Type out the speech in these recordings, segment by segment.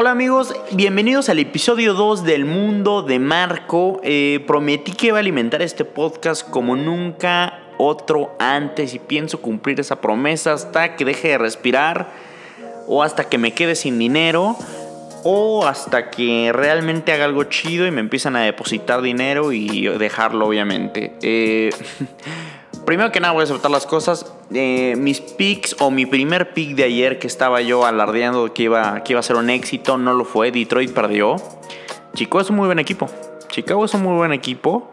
Hola amigos, bienvenidos al episodio 2 del Mundo de Marco. Eh, prometí que iba a alimentar este podcast como nunca otro antes y pienso cumplir esa promesa hasta que deje de respirar o hasta que me quede sin dinero o hasta que realmente haga algo chido y me empiezan a depositar dinero y dejarlo obviamente. Eh, primero que nada voy a aceptar las cosas. Eh, mis picks o mi primer pick de ayer que estaba yo alardeando que iba, que iba a ser un éxito, no lo fue. Detroit perdió. Chicago es un muy buen equipo. Chicago es un muy buen equipo.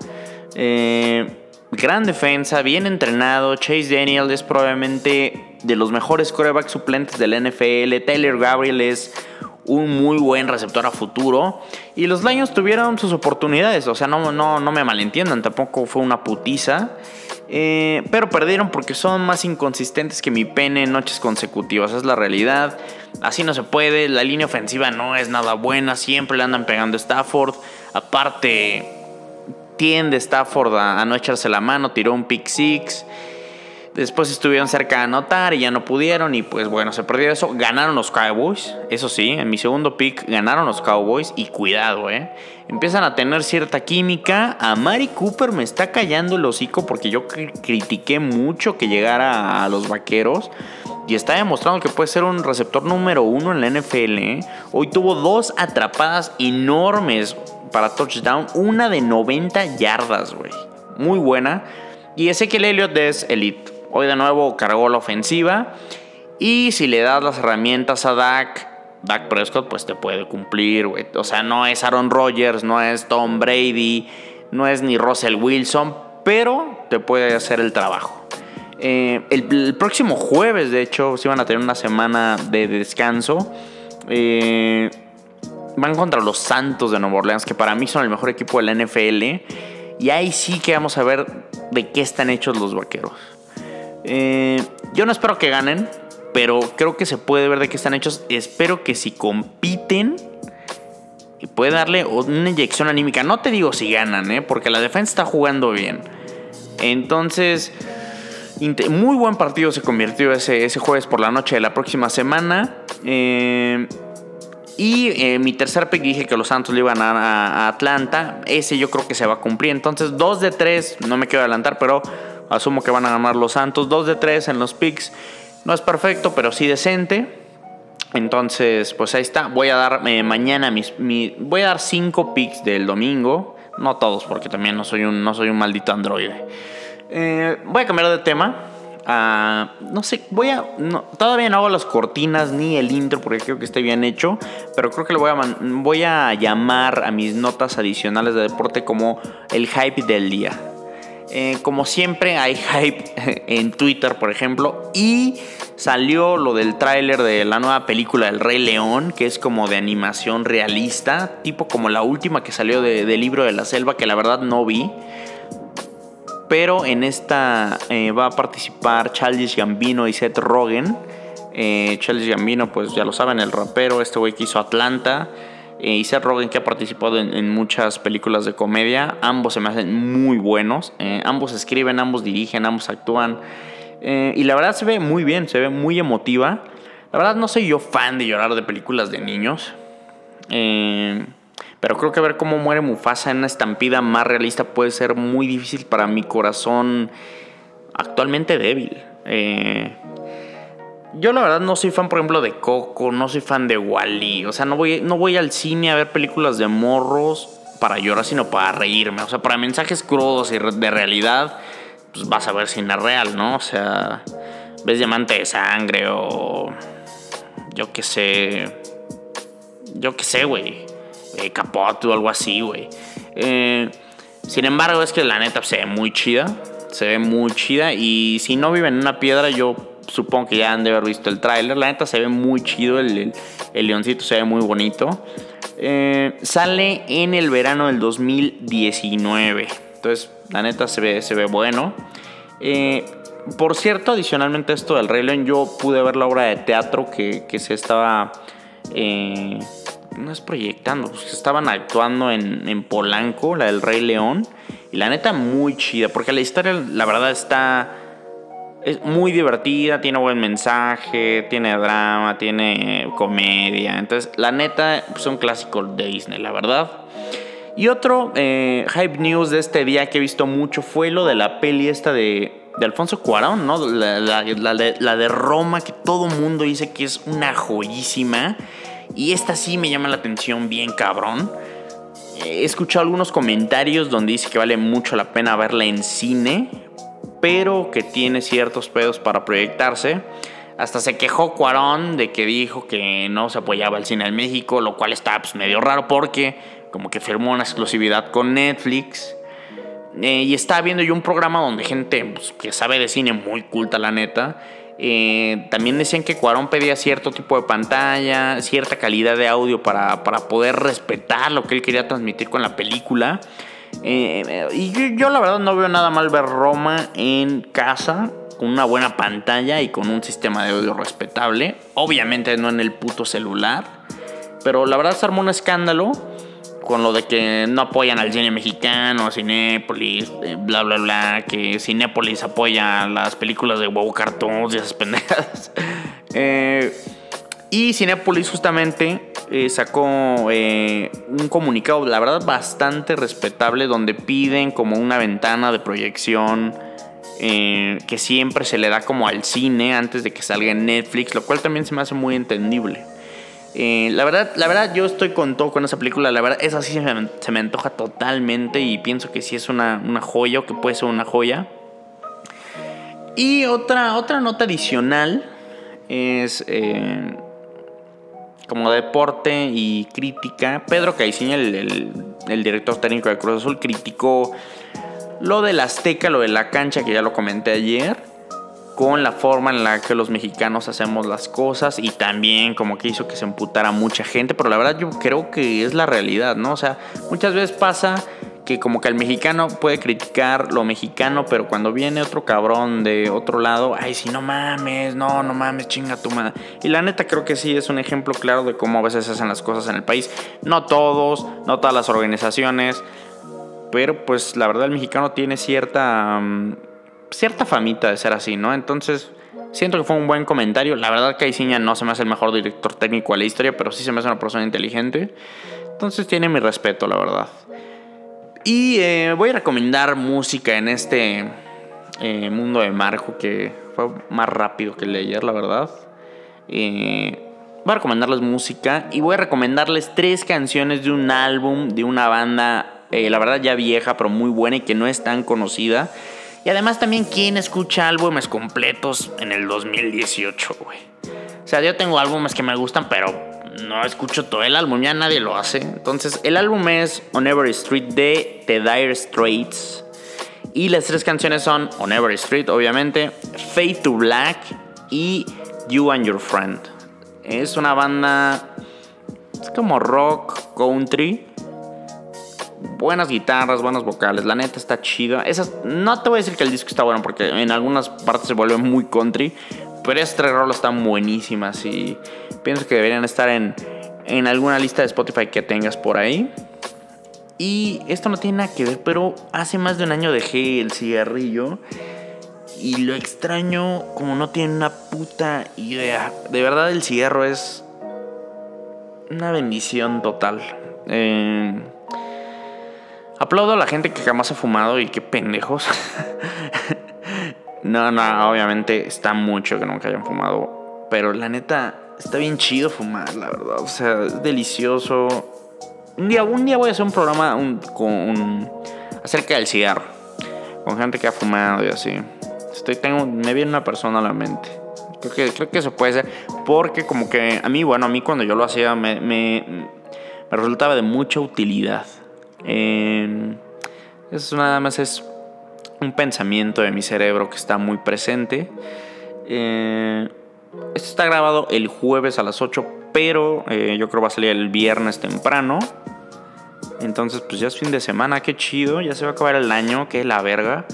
Eh, gran defensa, bien entrenado. Chase Daniel es probablemente de los mejores corebacks suplentes del NFL. Taylor Gabriel es un muy buen receptor a futuro. Y los Lions tuvieron sus oportunidades. O sea, no, no, no me malentiendan, tampoco fue una putiza. Eh, pero perdieron porque son más inconsistentes que mi pene en noches consecutivas. Es la realidad. Así no se puede. La línea ofensiva no es nada buena. Siempre le andan pegando a Stafford. Aparte, tiende Stafford a, a no echarse la mano. Tiró un pick six. Después estuvieron cerca de anotar y ya no pudieron. Y pues bueno, se perdió eso. Ganaron los Cowboys. Eso sí, en mi segundo pick ganaron los Cowboys. Y cuidado, eh. Empiezan a tener cierta química. A Mari Cooper me está callando el hocico porque yo critiqué mucho que llegara a los vaqueros. Y está demostrando que puede ser un receptor número uno en la NFL. ¿eh? Hoy tuvo dos atrapadas enormes para touchdown. Una de 90 yardas, güey. Muy buena. Y ese que el Elliott es elite. Hoy de nuevo cargó la ofensiva. Y si le das las herramientas a Dak, Dak Prescott pues te puede cumplir. O sea, no es Aaron Rodgers, no es Tom Brady, no es ni Russell Wilson, pero te puede hacer el trabajo. Eh, el, próximo jueves, de hecho, si van a tener una semana de descanso. Eh, van contra los Santos de Nueva Orleans, que para mí son el mejor equipo de la NFL. Y ahí sí que vamos a ver de qué están hechos los vaqueros. Eh, yo no espero que ganen, pero creo que se puede ver de qué están hechos. Espero que si compiten, y puede darle una inyección anímica. No te digo si ganan, ¿eh? porque la defensa está jugando bien. Entonces, muy buen partido se convirtió ese, jueves por la noche de la próxima semana. Eh, y mi tercer pick dije que los Santos le iban a, a, Atlanta. Ese yo creo que se va a cumplir. Entonces, dos de tres, no me quiero adelantar, pero Asumo que van a ganar los Santos. 2 de 3 en los picks. No es perfecto, pero sí decente. Entonces, pues ahí está. Voy a dar eh, mañana mis, voy a dar 5 picks del domingo. No todos, porque también no soy un, no soy un maldito androide. Eh, voy a cambiar de tema. Ah, no sé, voy a. todavía no hago las cortinas ni el intro porque creo que esté bien hecho. Pero creo que le voy a, voy a llamar a mis notas adicionales de deporte como el hype del día. Eh, como siempre hay hype en Twitter, por ejemplo, y salió lo del tráiler de la nueva película El Rey León, que es como de animación realista, tipo como la última que salió del libro de la selva, que la verdad no vi. Pero en esta eh, va a participar Charles Gambino y Seth Rogen. Eh, Gambino, pues ya lo saben, el rapero, este güey que hizo Atlanta y Seth Rogen que ha participado en, muchas películas de comedia. Ambos se me hacen muy buenos. Eh, ambos escriben, ambos dirigen, ambos actúan. Eh, y la verdad se ve muy bien, se ve muy emotiva. La verdad no soy yo fan de llorar de películas de niños. Eh, pero creo que ver cómo muere Mufasa en una estampida más realista puede ser muy difícil para mi corazón actualmente débil. Eh, yo la verdad no soy fan, por ejemplo, de Coco, no soy fan de Wally. O sea, no voy, no voy al cine a ver películas de morros para llorar, sino para reírme. O sea, para mensajes crudos y de realidad, pues vas a ver cine real, ¿no? O sea, ves Diamante de Sangre o. Yo qué sé. Yo qué sé, güey. Eh, Capote o algo así, güey. Eh, sin embargo, es que la neta se ve muy chida. Se ve muy chida. Y si no viven en una piedra, yo supongo que ya han de haber visto el tráiler. La neta se ve muy chido, el, el, leoncito se ve muy bonito. Eh, sale en el verano del 2019. Entonces, la neta se ve, se ve bueno. Eh, por cierto, adicionalmente esto del Rey León, yo pude ver la obra de teatro que, se estaba... Eh, no es proyectando, pues estaban actuando en, en Polanco, la del Rey León. Y la neta muy chida, porque la historia, la verdad, está es muy divertida, tiene buen mensaje, tiene drama, tiene comedia. Entonces, la neta, es pues, un clásico de Disney, la verdad. Y otro eh, hype news de este día que he visto mucho fue lo de la peli esta de, de Alfonso Cuarón, ¿no? La, de, la, de, Roma, que todo mundo dice que es una joyísima. Y esta sí me llama la atención bien cabrón. He escuchado algunos comentarios donde dice que vale mucho la pena verla en cine, pero que tiene ciertos pedos para proyectarse. Hasta se quejó Cuarón de que dijo que no se apoyaba el cine en México, lo cual está pues, medio raro porque como que firmó una exclusividad con Netflix. Eh, y estaba viendo yo un programa donde gente pues, que sabe de cine muy culta, la neta. Eh, también decían que Cuarón pedía cierto tipo de pantalla, cierta calidad de audio para, para poder respetar lo que él quería transmitir con la película. Eh, y yo, la verdad no veo nada mal ver Roma en casa, con una buena pantalla y con un sistema de audio respetable. Obviamente no en el puto celular. Pero la verdad se armó un escándalo con lo de que no apoyan al cine mexicano, Cinépolis, eh, bla, bla, bla, que Cinépolis apoya las películas de huevo cartoons y esas pendejadas. Eh, y Cinépolis justamente eh, sacó un comunicado, la verdad, bastante respetable, donde piden como una ventana de proyección que siempre se le da como al cine antes de que salga en Netflix, lo cual también se me hace muy entendible. Eh, la, verdad, la verdad, yo estoy con todo con esa película. La verdad, esa sí se me, antoja totalmente y pienso que sí es una, joya o que puede ser una joya. Y otra, otra nota adicional es eh, como deporte y crítica. Pedro Caiciña, el, el, director técnico de Cruz Azul, criticó lo del Azteca, lo de la cancha, que ya lo comenté ayer con la forma en la que los mexicanos hacemos las cosas y también como que hizo que se emputara mucha gente, pero la verdad yo creo que es la realidad, ¿no? O sea, muchas veces pasa que como que el mexicano puede criticar lo mexicano, pero cuando viene otro cabrón de otro lado, ay, si no mames, no, no mames, chinga tu madre. Y la neta creo que sí es un ejemplo claro de cómo a veces se hacen las cosas en el país. No todos, no todas las organizaciones, pero pues la verdad el mexicano tiene cierta... Mm, cierta famita de ser así, ¿no? Entonces, siento que fue un buen comentario. La verdad, Caiciña no se me hace el mejor director técnico de la historia, pero sí se me hace una persona inteligente. Entonces, tiene mi respeto, la verdad. Y eh, voy a recomendar música en este eh, mundo de Marco que fue más rápido que ayer, la verdad. Eh, voy a recomendarles música y voy a recomendarles tres canciones de un álbum de una banda, la verdad ya vieja, pero muy buena y que no es tan conocida. Y además también quién escucha álbumes completos en el 2018, güey. O sea, yo tengo álbumes que me gustan, pero no escucho todo el álbum, ya nadie lo hace. Entonces, el álbum es On Every Street de The Dire Straits. Y las tres canciones son On Every Street, obviamente, Fade to Black y You and Your Friend. Es una banda. Es como rock, country buenas guitarras, buenos vocales. La neta está chida. Esas, no te voy a decir que el disco está bueno porque en algunas partes se vuelve muy country. Pero estas tres rolas están buenísimas y pienso que deberían estar en, en alguna lista de Spotify que tengas por ahí. Y esto no tiene nada que ver, pero hace más de un año dejé el cigarrillo. Y lo extraño como no tiene una puta idea. De verdad el cigarro es una bendición total. Eh, Aplaudo a la gente que jamás ha fumado y qué pendejos. no, no, obviamente está mucho que nunca hayan fumado. Pero la neta, está bien chido fumar, la verdad. O sea, es delicioso. Un día, un día voy a hacer un programa con, acerca del cigarro. Con gente que ha fumado y así. Estoy, tengo, me viene una persona a la mente. Creo que, creo que eso puede ser. Porque como que a mí, bueno, a mí cuando yo lo hacía me, me, me resultaba de mucha utilidad. Eh, eso nada más es un pensamiento de mi cerebro que está muy presente. Eh, está grabado el jueves a las 8, pero eh, yo creo va a salir el viernes temprano. Entonces, pues ya es fin de semana, qué chido. Ya se va a acabar el año, qué la verga.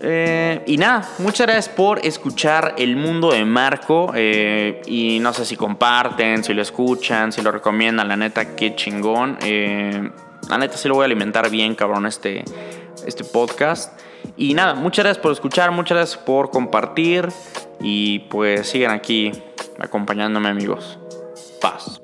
Eh, y nada, muchas gracias por escuchar El Mundo de Marco. Eh, y no sé si comparten, si lo escuchan, si lo recomiendan. La neta, qué chingón. La neta, sí lo voy a alimentar bien, cabrón, este, este podcast. Y nada, muchas gracias por escuchar, muchas gracias por compartir y pues sigan aquí acompañándome amigos. Paz.